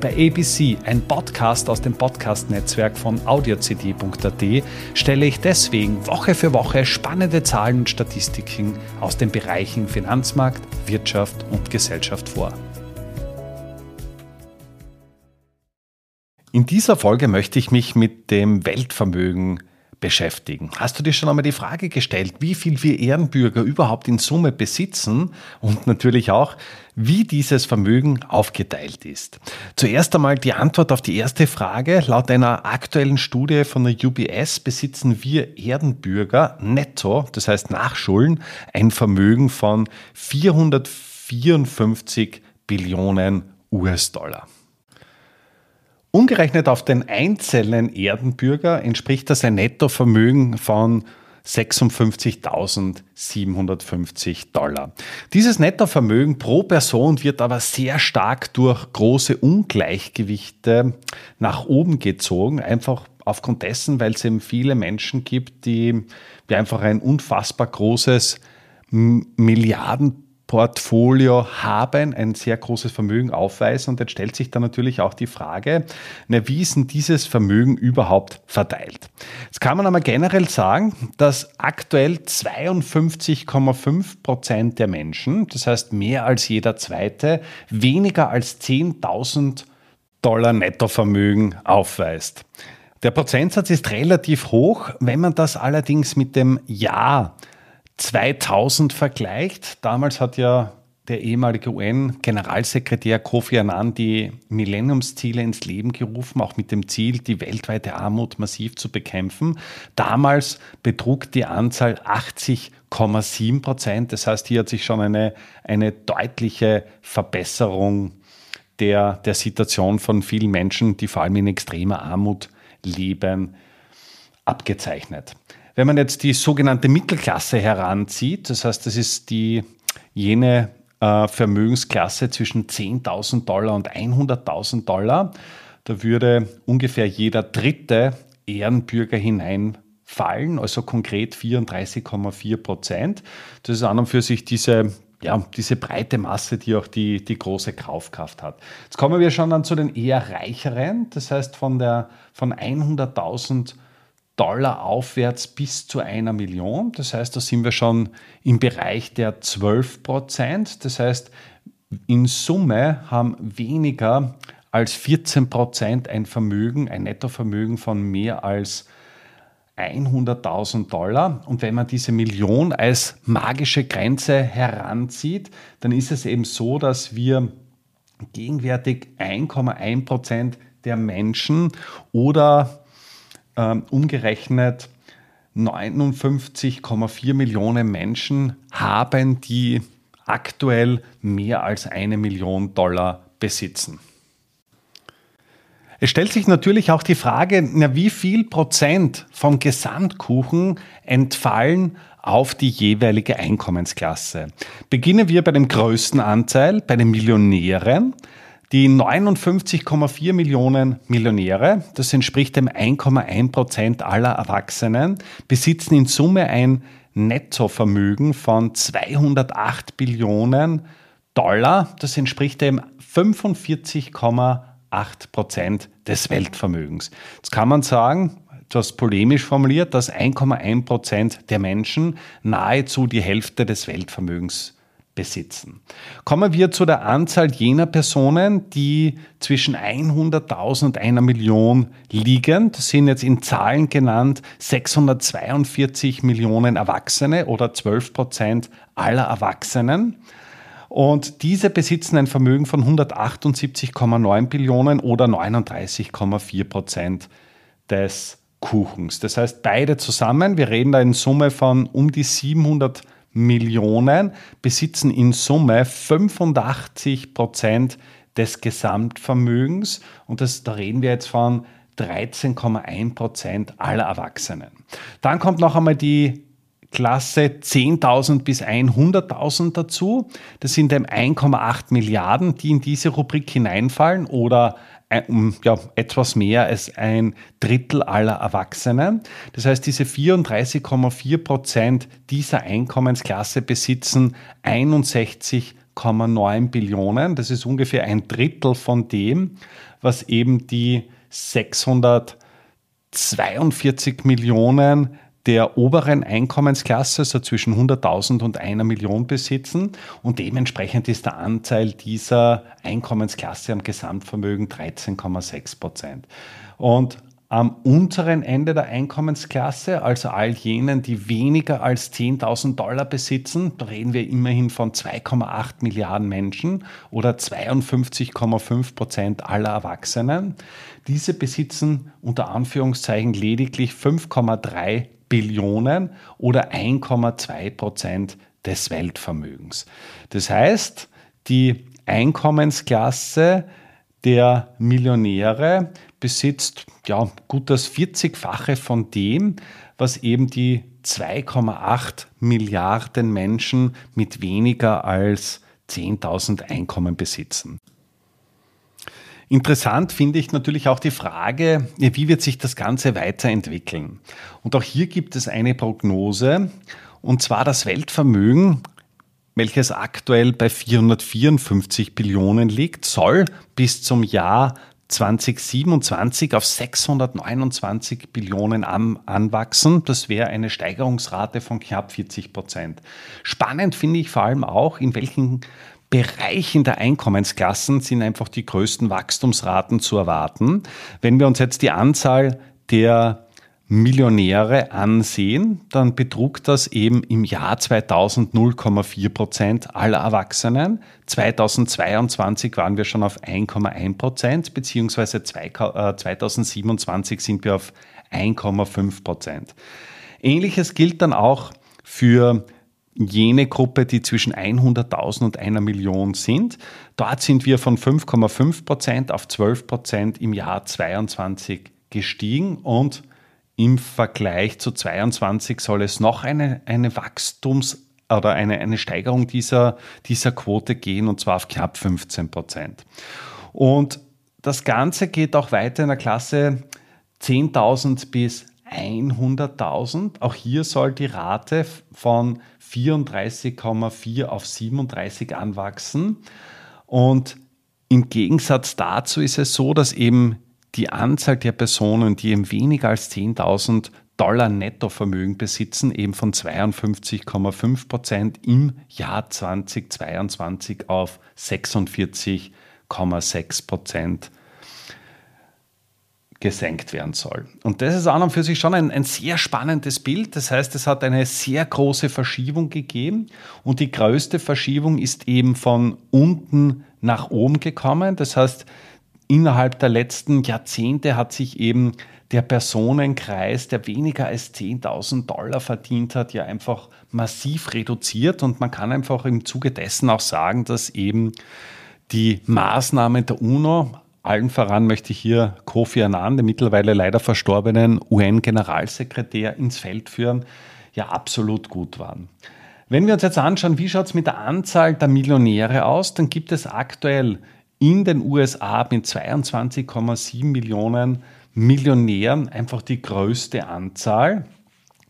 Bei ABC, ein Podcast aus dem Podcast-Netzwerk von audiocd.at, stelle ich deswegen Woche für Woche spannende Zahlen und Statistiken aus den Bereichen Finanzmarkt, Wirtschaft und Gesellschaft vor. In dieser Folge möchte ich mich mit dem Weltvermögen beschäftigen. Hast du dir schon einmal die Frage gestellt, wie viel wir Ehrenbürger überhaupt in Summe besitzen und natürlich auch, wie dieses Vermögen aufgeteilt ist? Zuerst einmal die Antwort auf die erste Frage. Laut einer aktuellen Studie von der UBS besitzen wir Erdenbürger netto, das heißt nach Schulden, ein Vermögen von 454 Billionen US-Dollar. Umgerechnet auf den einzelnen Erdenbürger entspricht das ein Nettovermögen von 56.750 Dollar. Dieses Nettovermögen pro Person wird aber sehr stark durch große Ungleichgewichte nach oben gezogen, einfach aufgrund dessen, weil es eben viele Menschen gibt, die, einfach ein unfassbar großes Milliarden Portfolio haben, ein sehr großes Vermögen aufweisen. Und jetzt stellt sich dann natürlich auch die Frage, na, wie ist denn dieses Vermögen überhaupt verteilt? Jetzt kann man einmal generell sagen, dass aktuell 52,5 Prozent der Menschen, das heißt mehr als jeder zweite, weniger als 10.000 Dollar Nettovermögen aufweist. Der Prozentsatz ist relativ hoch, wenn man das allerdings mit dem Jahr 2000 vergleicht. Damals hat ja der ehemalige UN-Generalsekretär Kofi Annan die Millenniumsziele ins Leben gerufen, auch mit dem Ziel, die weltweite Armut massiv zu bekämpfen. Damals betrug die Anzahl 80,7 Prozent. Das heißt, hier hat sich schon eine, eine deutliche Verbesserung der, der Situation von vielen Menschen, die vor allem in extremer Armut leben, abgezeichnet. Wenn man jetzt die sogenannte Mittelklasse heranzieht, das heißt, das ist die jene äh, Vermögensklasse zwischen 10.000 Dollar und 100.000 Dollar, da würde ungefähr jeder dritte Ehrenbürger hineinfallen, also konkret 34,4 Prozent. Das ist an und für sich diese ja, diese breite Masse, die auch die, die große Kaufkraft hat. Jetzt kommen wir schon dann zu den eher reicheren, das heißt von, der, von 100.000 Dollar aufwärts bis zu einer Million. Das heißt, da sind wir schon im Bereich der 12 Prozent. Das heißt, in Summe haben weniger als 14 Prozent ein Vermögen, ein Nettovermögen von mehr als 100.000 Dollar. Und wenn man diese Million als magische Grenze heranzieht, dann ist es eben so, dass wir gegenwärtig 1,1 Prozent der Menschen oder ähm, umgerechnet 59,4 Millionen Menschen haben, die aktuell mehr als eine Million Dollar besitzen. Es stellt sich natürlich auch die Frage, na, wie viel Prozent vom Gesamtkuchen entfallen auf die jeweilige Einkommensklasse. Beginnen wir bei dem größten Anteil, bei den Millionären. Die 59,4 Millionen Millionäre, das entspricht dem 1,1 Prozent aller Erwachsenen, besitzen in Summe ein Nettovermögen von 208 Billionen Dollar. Das entspricht dem 45,8 Prozent des Weltvermögens. Jetzt kann man sagen, etwas polemisch formuliert, dass 1,1 Prozent der Menschen nahezu die Hälfte des Weltvermögens besitzen. Kommen wir zu der Anzahl jener Personen, die zwischen 100.000 und einer Million liegen. Das sind jetzt in Zahlen genannt 642 Millionen Erwachsene oder 12 Prozent aller Erwachsenen. Und diese besitzen ein Vermögen von 178,9 Billionen oder 39,4 Prozent des Kuchens. Das heißt, beide zusammen, wir reden da in Summe von um die 700 Millionen besitzen in Summe 85 Prozent des Gesamtvermögens und das, da reden wir jetzt von 13,1 Prozent aller Erwachsenen. Dann kommt noch einmal die Klasse 10.000 bis 100.000 dazu. Das sind eben 1,8 Milliarden, die in diese Rubrik hineinfallen oder ja, etwas mehr als ein Drittel aller Erwachsenen. Das heißt, diese 34,4 Prozent dieser Einkommensklasse besitzen 61,9 Billionen. Das ist ungefähr ein Drittel von dem, was eben die 642 Millionen der oberen Einkommensklasse, so zwischen 100.000 und einer Million besitzen. Und dementsprechend ist der Anteil dieser Einkommensklasse am Gesamtvermögen 13,6 Prozent. Und am unteren Ende der Einkommensklasse, also all jenen, die weniger als 10.000 Dollar besitzen, da reden wir immerhin von 2,8 Milliarden Menschen oder 52,5 Prozent aller Erwachsenen. Diese besitzen unter Anführungszeichen lediglich 5,3 Billionen oder 1,2 Prozent des Weltvermögens. Das heißt, die Einkommensklasse der Millionäre besitzt ja gut das 40-fache von dem, was eben die 2,8 Milliarden Menschen mit weniger als 10.000 Einkommen besitzen. Interessant finde ich natürlich auch die Frage, wie wird sich das Ganze weiterentwickeln? Und auch hier gibt es eine Prognose, und zwar das Weltvermögen, welches aktuell bei 454 Billionen liegt, soll bis zum Jahr 2027 auf 629 Billionen an, anwachsen. Das wäre eine Steigerungsrate von knapp 40 Prozent. Spannend finde ich vor allem auch, in welchen Bereichen der Einkommensklassen sind einfach die größten Wachstumsraten zu erwarten. Wenn wir uns jetzt die Anzahl der Millionäre ansehen, dann betrug das eben im Jahr 2000 0,4 Prozent aller Erwachsenen. 2022 waren wir schon auf 1,1 Prozent, beziehungsweise 2027 sind wir auf 1,5 Prozent. Ähnliches gilt dann auch für jene Gruppe, die zwischen 100.000 und einer Million sind. Dort sind wir von 5,5 Prozent auf 12 Prozent im Jahr 22 gestiegen und im Vergleich zu 22 soll es noch eine, eine Wachstums- oder eine, eine Steigerung dieser, dieser Quote gehen und zwar auf knapp 15 Prozent. Und das Ganze geht auch weiter in der Klasse 10.000 bis 100.000. Auch hier soll die Rate von 34,4 auf 37 anwachsen. Und im Gegensatz dazu ist es so, dass eben die Anzahl der Personen, die eben weniger als 10.000 Dollar Nettovermögen besitzen, eben von 52,5 Prozent im Jahr 2022 auf 46,6 Prozent gesenkt werden soll. Und das ist an und für sich schon ein, ein, sehr spannendes Bild. Das heißt, es hat eine sehr große Verschiebung gegeben und die größte Verschiebung ist eben von unten nach oben gekommen. Das heißt, innerhalb der letzten Jahrzehnte hat sich eben der Personenkreis, der weniger als 10.000 Dollar verdient hat, ja einfach massiv reduziert und man kann einfach im Zuge dessen auch sagen, dass eben die Maßnahmen der UNO allen voran möchte ich hier Kofi Annan, den mittlerweile leider verstorbenen UN-Generalsekretär, ins Feld führen, ja absolut gut waren. Wenn wir uns jetzt anschauen, wie schaut es mit der Anzahl der Millionäre aus, dann gibt es aktuell in den USA mit 22,7 Millionen Millionären einfach die größte Anzahl.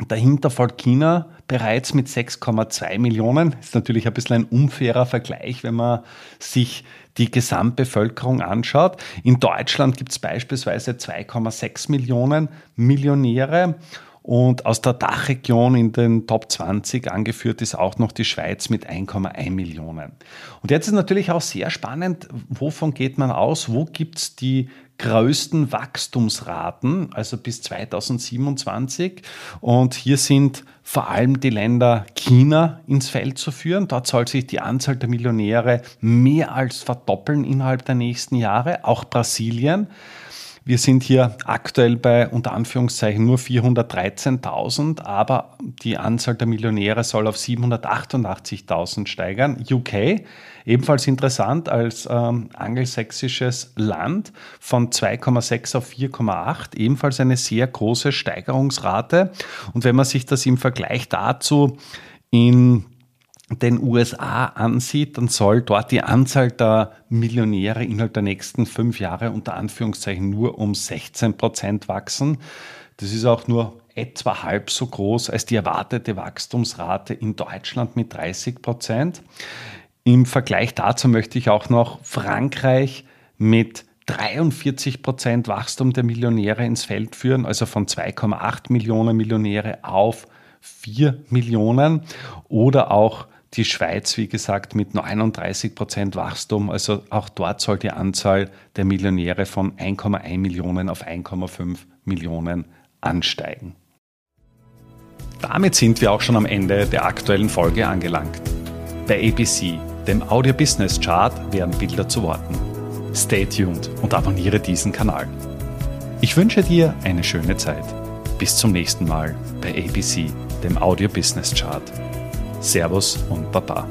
Dahinter folgt China bereits mit 6,2 Millionen. Ist natürlich ein bisschen ein unfairer Vergleich, wenn man sich die Gesamtbevölkerung anschaut. In Deutschland gibt es beispielsweise 2,6 Millionen Millionäre. Und aus der Dachregion in den Top 20 angeführt ist auch noch die Schweiz mit 1,1 Millionen. Und jetzt ist natürlich auch sehr spannend, wovon geht man aus? Wo gibt es die größten Wachstumsraten, also bis 2027. Und hier sind vor allem die Länder China ins Feld zu führen. Dort soll sich die Anzahl der Millionäre mehr als verdoppeln innerhalb der nächsten Jahre. Auch Brasilien. Wir sind hier aktuell bei unter Anführungszeichen nur 413.000, aber die Anzahl der Millionäre soll auf 788.000 steigern. UK, ebenfalls interessant als ähm, angelsächsisches Land, von 2,6 auf 4,8, ebenfalls eine sehr große Steigerungsrate. Und wenn man sich das im Vergleich dazu in den USA ansieht, dann soll dort die Anzahl der Millionäre innerhalb der nächsten fünf Jahre unter Anführungszeichen nur um 16 Prozent wachsen. Das ist auch nur etwa halb so groß als die erwartete Wachstumsrate in Deutschland mit 30 Prozent. Im Vergleich dazu möchte ich auch noch Frankreich mit 43 Prozent Wachstum der Millionäre ins Feld führen, also von 2,8 Millionen Millionäre auf 4 Millionen oder auch die Schweiz, wie gesagt, mit 39 Prozent Wachstum. Also auch dort soll die Anzahl der Millionäre von 1,1 Millionen auf 1,5 Millionen ansteigen. Damit sind wir auch schon am Ende der aktuellen Folge angelangt. Bei ABC, dem Audio Business Chart, werden Bilder zu Worten. Stay tuned und abonniere diesen Kanal. Ich wünsche dir eine schöne Zeit. Bis zum nächsten Mal bei ABC, dem Audio Business Chart. Servus und Baba.